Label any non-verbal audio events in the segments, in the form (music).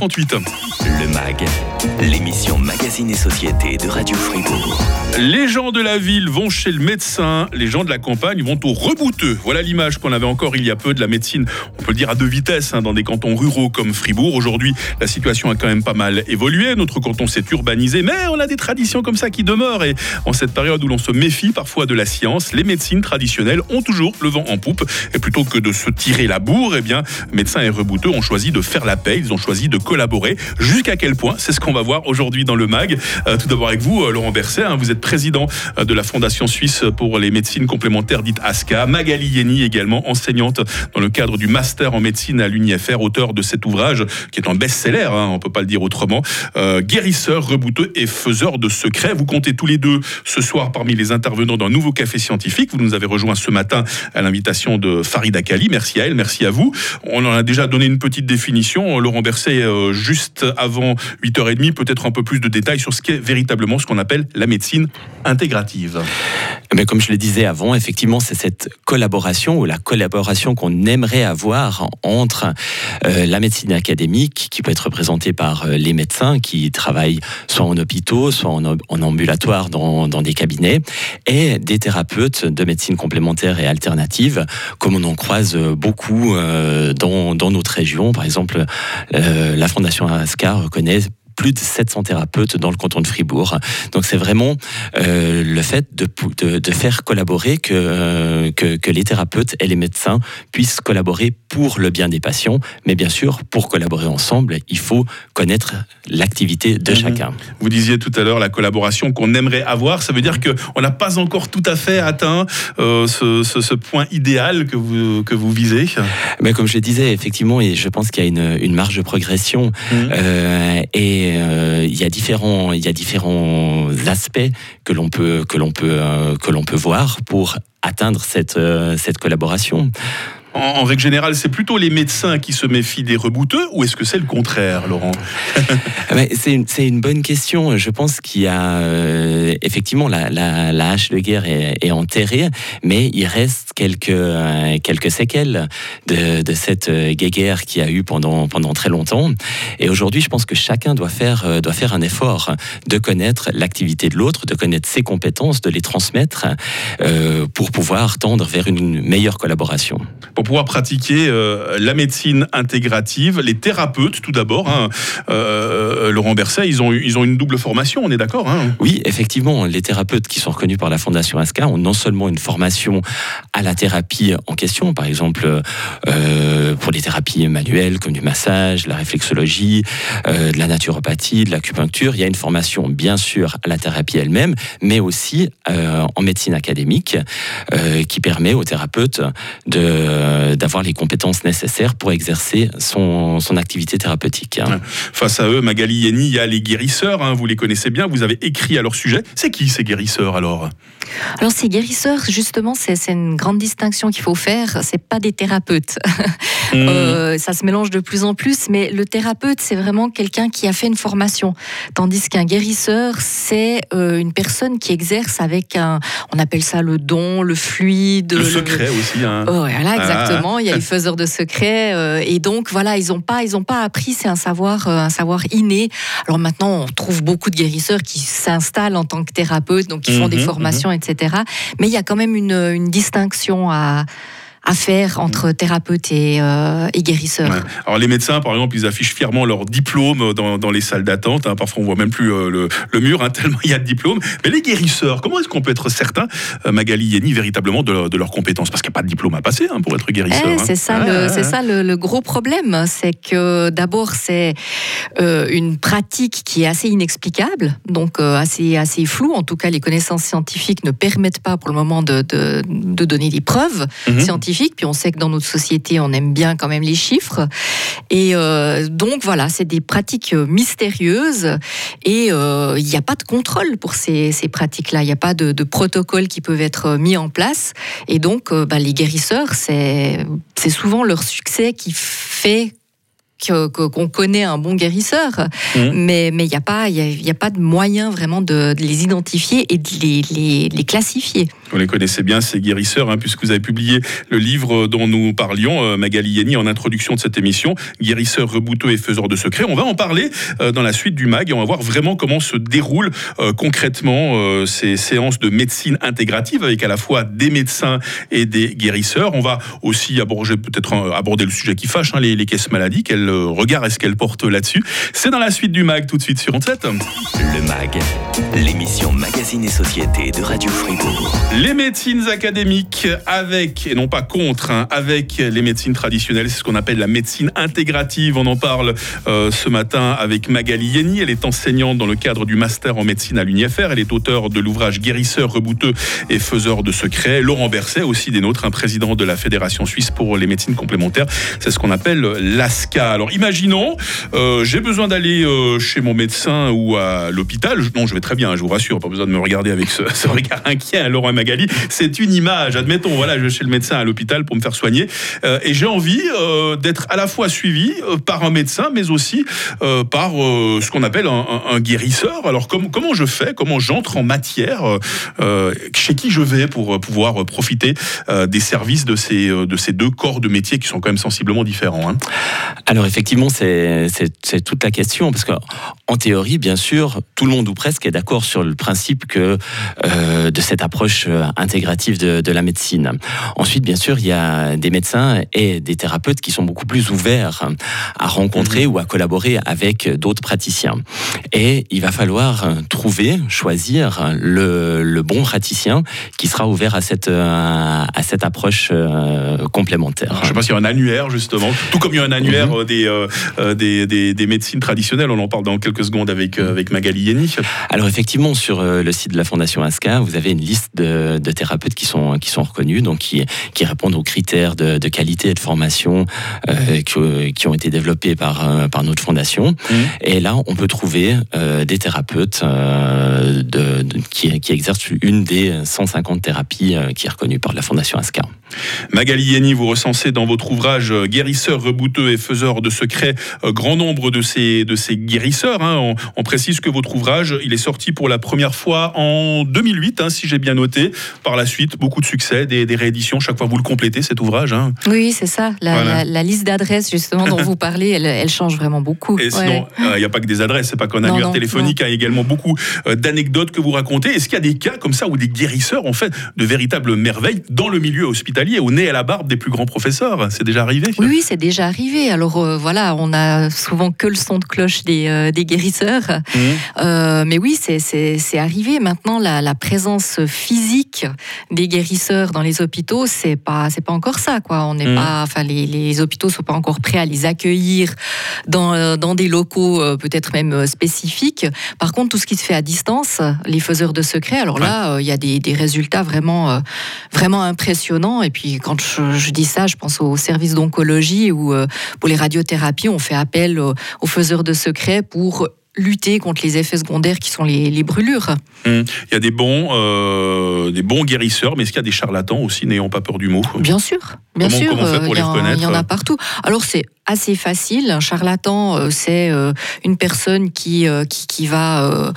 38. Le MAG, l'émission Magazine et Société de Radio Fribourg. Les gens de la ville vont chez le médecin, les gens de la campagne vont au rebouteux. Voilà l'image qu'on avait encore il y a peu de la médecine, on peut le dire à deux vitesses, hein, dans des cantons ruraux comme Fribourg. Aujourd'hui, la situation a quand même pas mal évolué. Notre canton s'est urbanisé, mais on a des traditions comme ça qui demeurent. Et en cette période où l'on se méfie parfois de la science, les médecines traditionnelles ont toujours le vent en poupe. Et plutôt que de se tirer la bourre, eh bien, médecins et rebouteux ont choisi de faire la paix, ils ont choisi de collaborer. Jusqu'à quel point C'est ce qu'on va voir aujourd'hui dans le MAG. Euh, tout d'abord avec vous, euh, Laurent Berset, hein, vous êtes président euh, de la Fondation suisse pour les médecines complémentaires dite ASCA. Magali Yeni également, enseignante dans le cadre du master en médecine à l'UNIFR, auteur de cet ouvrage qui est un best-seller, hein, on peut pas le dire autrement. guérisseur, rebouteux et faiseur de secrets. Vous comptez tous les deux ce soir parmi les intervenants d'un nouveau café scientifique. Vous nous avez rejoint ce matin à l'invitation de Farida Kali. Merci à elle, merci à vous. On en a déjà donné une petite définition. Laurent Berset, juste avant 8h30, peut-être un peu plus de détails sur ce qu'est véritablement ce qu'on appelle la médecine intégrative. Mais comme je le disais avant, effectivement, c'est cette collaboration ou la collaboration qu'on aimerait avoir entre euh, la médecine académique, qui peut être représentée par euh, les médecins qui travaillent soit en hôpitaux, soit en, ambulatoire dans, des cabinets, et des thérapeutes de médecine complémentaire et alternative, comme on en croise beaucoup euh, dans, dans, notre région. Par exemple, la Fondation ASCA reconnaît plus de 700 thérapeutes dans le canton de Fribourg. Donc c'est vraiment euh, le fait de, de, faire collaborer euh, que, que, les thérapeutes et les médecins puissent collaborer pour le bien des patients. Mais bien sûr, pour collaborer ensemble, il faut connaître l'activité de mhm. chacun. Vous disiez tout à l'heure la collaboration qu'on aimerait avoir. Ça veut dire qu'on n'a pas encore tout à fait atteint euh, ce, ce, point idéal que vous, que vous visez Mais Comme je le disais, effectivement, et je pense qu'il y a une, une marge de progression. Mhm. et euh, il y a différents, il y a différents aspects que l'on peut que l'on peut euh, que l'on peut voir pour atteindre cette euh, cette collaboration en, règle générale, c'est plutôt les médecins qui se méfient des rebouteux ou est-ce que c'est le contraire, Laurent? (laughs) C'est une, une, bonne question. Je pense qu'il y a effectivement la, la, hache de guerre est, enterrée, mais il reste quelques, euh, quelques séquelles de, de cette euh, guerre qui a eu pendant, pendant très longtemps. Et aujourd'hui, je pense que chacun doit faire, doit faire un effort de connaître l'activité de l'autre, de connaître ses compétences, de les transmettre pour pouvoir tendre vers une meilleure collaboration pour pouvoir pratiquer euh, la médecine intégrative. Les thérapeutes, tout d'abord, hein, euh, euh, Laurent Berset, ils ont, ils ont une double formation, on est d'accord hein Oui, effectivement, les thérapeutes qui sont reconnus par la Fondation ASCA ont non seulement une formation à la thérapie en question, par exemple pour les thérapies manuelles comme du massage, la réflexologie, de la naturopathie, de l'acupuncture, il y a une formation bien sûr à la thérapie elle-même, mais aussi en médecine académique qui permet aux thérapeutes euh, d'avoir les compétences nécessaires pour exercer son, son activité thérapeutique. Hein. Face à eux, Magali Yeni, il y a les guérisseurs, hein, vous les connaissez bien, vous avez écrit à leur sujet. C'est qui ces guérisseurs alors? Alors ces guérisseurs, justement, c'est une grande distinction qu'il faut faire, c'est pas des thérapeutes. (laughs) Mmh. Euh, ça se mélange de plus en plus, mais le thérapeute, c'est vraiment quelqu'un qui a fait une formation, tandis qu'un guérisseur, c'est euh, une personne qui exerce avec un, on appelle ça le don, le fluide. Le, secret aussi. Hein. voilà, exactement. Exactement, il y a les (laughs) faiseurs de secrets euh, et donc voilà, ils n'ont pas, ils ont pas appris, c'est un savoir, un savoir inné. Alors maintenant, on trouve beaucoup de guérisseurs qui s'installent en tant que thérapeutes, donc qui font des mhm, formations, mhm. etc. Mais il y a quand même une, une distinction à à faire entre thérapeute et, euh, et guérisseur. Alors les médecins, par exemple, ils affichent fièrement leur diplôme dans, dans les salles d'attente. Hein. Parfois, on voit même plus euh, le, le, mur, hein, (laughs) tellement il y a de diplômes. Mais les guérisseurs, comment est-ce qu'on peut être certain, euh, Magali Yeni, véritablement de, de leurs compétences? Parce qu'il n'y a pas de diplôme à passer hein, pour être guérisseur. Eh, c'est ça, le, c'est ça le, gros problème. C'est que d'abord, c'est une pratique qui est assez inexplicable, donc assez, assez floue. En tout cas, les connaissances scientifiques ne permettent pas pour le moment de, de, de donner des preuves mhm. scientifiques puis on sait que dans notre société, on aime bien quand même les chiffres. Et euh, donc voilà, c'est des pratiques euh, mystérieuses et euh, il n'y a pas de contrôle pour ces, pratiques-là. Il n'y a pas de, protocole qui peuvent être mis en place. Et donc, bah, les guérisseurs, c'est souvent leur succès qui fait qu'on connaît un bon guérisseur, mmh. mais il n'y a, pas, a, pas de moyen vraiment de, les identifier et de les, les, classifier. Vous les connaissez bien, ces guérisseurs, hein, puisque vous avez publié le livre dont nous parlions, euh, Magali Yeni, en introduction de cette émission, Guérisseurs rebouteux et faiseurs de secrets. On va en parler euh, dans la suite du MAG et on va voir vraiment comment se déroulent euh, concrètement ces séances de médecine intégrative avec à la fois des médecins et des guérisseurs. On va aussi aborder peut-être aborder le sujet qui fâche, hein, les, les, caisses maladies. Regard est-ce qu'elle porte là-dessus? C'est dans la suite du MAG tout de suite sur 7. Le MAG, l'émission Magazine et Société de Radio Fribourg. Les médecines académiques avec, et non pas contre, hein, avec les médecines traditionnelles, c'est ce qu'on appelle la médecine intégrative. On en parle euh, ce matin avec Magali Yeni. Elle est enseignante dans le cadre du master en médecine à l'UNIFR. Elle est auteure de l'ouvrage Guérisseur, rebouteux et faiseur de secrets. Laurent Berset, aussi des nôtres, un président de la Fédération suisse pour les médecines complémentaires. C'est ce qu'on appelle l'ASCA. Alors imaginons, euh, j'ai besoin d'aller euh, chez mon médecin ou à l'hôpital. Non, je vais très bien, je vous rassure, pas besoin de me regarder avec (laughs) ce, regard inquiet, à Laurent Magali. C'est une image. Admettons, voilà, je vais chez le médecin à l'hôpital pour me faire soigner et j'ai envie d'être à la fois suivi par un médecin, mais aussi par ce qu'on appelle un, guérisseur. Alors comment je fais Comment j'entre en matière Chez qui je vais pour pouvoir profiter des services de ces, de ces deux corps de métier qui sont quand même sensiblement différents hein? Alors effectivement, c'est toute la question, parce qu'en théorie, bien sûr, tout le monde ou presque est d'accord sur le principe que de cette approche intégrative de, de la médecine. Ensuite, bien sûr, il y a des médecins et des thérapeutes qui sont beaucoup plus ouverts à rencontrer mhm. ou à collaborer avec d'autres praticiens. Et il va falloir trouver, choisir le, bon praticien qui sera ouvert à cette, à cette approche euh, complémentaire. Je ne sais pas s'il y a un annuaire, justement, tout comme il y a un annuaire euh, euh, des, des, des, médecines traditionnelles. On en parle dans quelques secondes avec, avec Magali Yeni. Alors, effectivement, sur le site de la Fondation ASCA, vous avez une liste de, de thérapeutes qui sont, qui sont reconnus, donc qui, qui répondent aux critères de, de qualité et de formation euh, qui, qui, ont été développés par, euh, par notre fondation. Mmh. Et là, on peut trouver euh, des thérapeutes de, de, qui, qui, exercent une des 150 thérapies qui est reconnue par la fondation ASCA. Magali Yeni, vous recensez dans votre ouvrage Guérisseurs, rebouteux et faiseurs de secrets grand nombre de ces, de ces guérisseurs. Hein. On, on, précise que votre ouvrage, il est sorti pour la première fois en 2008, hein, si j'ai bien noté. Par la suite, beaucoup de succès, des, des rééditions. Chaque fois, vous le complétez, cet ouvrage. Hein. Oui, c'est ça. La, la, liste d'adresses, justement, dont vous parlez, elle, elle, change vraiment beaucoup. Et sinon, il n'y a pas que des adresses, c'est pas qu'un annuaire téléphonique, il y a également beaucoup euh, d'anecdotes que vous racontez. Est-ce qu'il y a des cas comme ça où des guérisseurs ont fait de véritables merveilles dans le milieu hospitalier, au nez et à la barbe des plus grands professeurs? C'est déjà arrivé? Oui, c'est déjà arrivé. Alors euh, voilà, on a souvent que le son de cloche des, euh, des guérisseurs. Mmh. mais oui, c'est arrivé. Maintenant, la, la, présence physique des guérisseurs dans les hôpitaux, c'est pas, c'est pas encore ça. Quoi. On n'est mmh. pas, enfin, les, les, hôpitaux sont pas encore prêts à les accueillir dans, euh, dans des locaux euh, peut-être même euh, spécifiques. Par contre, tout ce qui se fait à distance, les faiseurs de secrets, alors là, il y a des, des, résultats vraiment, vraiment impressionnants. Et puis, quand je, dis ça, je pense au service d'oncologie ou pour les radiothérapies, on fait appel aux faiseurs de secrets pour lutter contre les effets secondaires qui sont les, brûlures. Hum. Il y a des bons, euh, des bons guérisseurs, mais est-ce qu'il y a des charlatans aussi, n'ayant pas peur du mot? Bien sûr, bien sûr. Il y en a partout. Alors c'est assez facile. Un charlatan, euh, c'est euh, une personne qui, qui, qui, va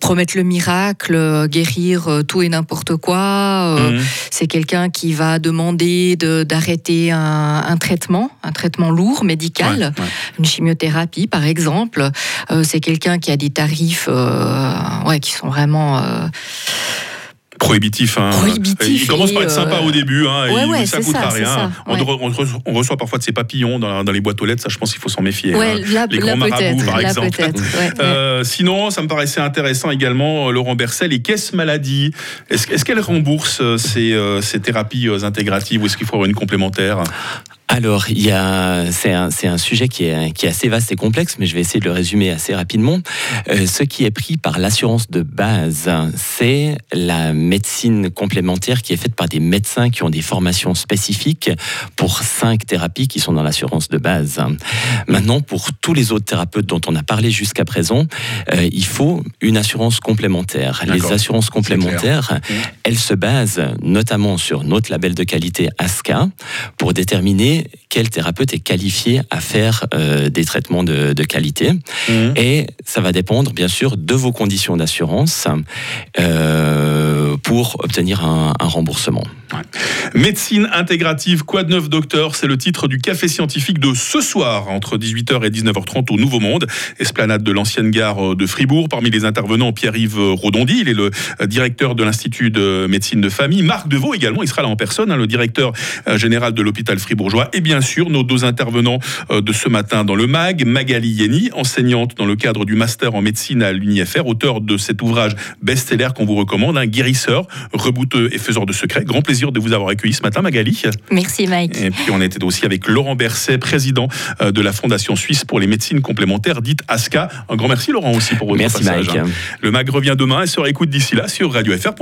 promettre le miracle, guérir tout et n'importe quoi. Mmh. C'est quelqu'un qui va demander d'arrêter un, un, traitement, un traitement lourd, médical, une chimiothérapie par exemple. c'est quelqu'un qui a des tarifs ouais, qui sont vraiment prohibitif. Hein. prohibitif. Il commence par être sympa euh, au début, hein, et ça coûte rien. on, on, reçoit parfois de ces papillons dans, dans, les boîtes aux lettres, ça je pense qu'il faut s'en méfier. Hein. Là, les grands marabouts par exemple. Euh, sinon, ça me paraissait intéressant également, Laurent Bercel, les caisses maladies. Est-ce est qu'elles remboursent euh, ces, ces thérapies intégratives ou est-ce qu'il faut avoir une complémentaire? Alors, il y a, c'est un, sujet qui est, qui est assez vaste et complexe, mais je vais essayer de le résumer assez rapidement. Euh, ce qui est pris par l'assurance de base, c'est la médecine complémentaire qui est faite par des médecins qui ont des formations spécifiques pour cinq thérapies qui sont dans l'assurance de base. Maintenant, pour tous les autres thérapeutes dont on a parlé jusqu'à présent, euh, il faut une assurance complémentaire. Les assurances complémentaires, mmh. elles se basent notamment sur notre label de qualité ASCA pour déterminer quel thérapeute est qualifié à faire euh, des traitements de, qualité. Mmh. Et ça va dépendre, bien sûr, de vos conditions d'assurance euh, pour obtenir un, remboursement. Médecine intégrative, quoi de neuf docteur? C'est le titre du café scientifique de ce soir, entre 18h et 19h30 au Nouveau Monde, esplanade de l'ancienne gare de Fribourg. Parmi les intervenants, Pierre-Yves Rodondi, il est le directeur de l'Institut de médecine de famille. Marc Deveau également, il sera là en personne, hein, le directeur euh, général de l'hôpital fribourgeois. Et bien sûr, nos deux intervenants euh, de ce matin dans le MAG, Magali Yeni, enseignante dans le cadre du master en médecine à l'UNIFR, auteur de cet ouvrage best-seller qu'on vous recommande, un guérisseur, rebouteux et faiseur de secrets. Grand plaisir de vous avoir accueilli ce matin, Magali. Merci, Mike. Et puis on était aussi avec Laurent Berset, président euh, de la Fondation suisse pour les médecines complémentaires, dite ASCA. Un grand merci, Laurent, aussi pour votre merci, passage. Mike. Le MAG revient demain et sera écoute d'ici là sur Radio FR.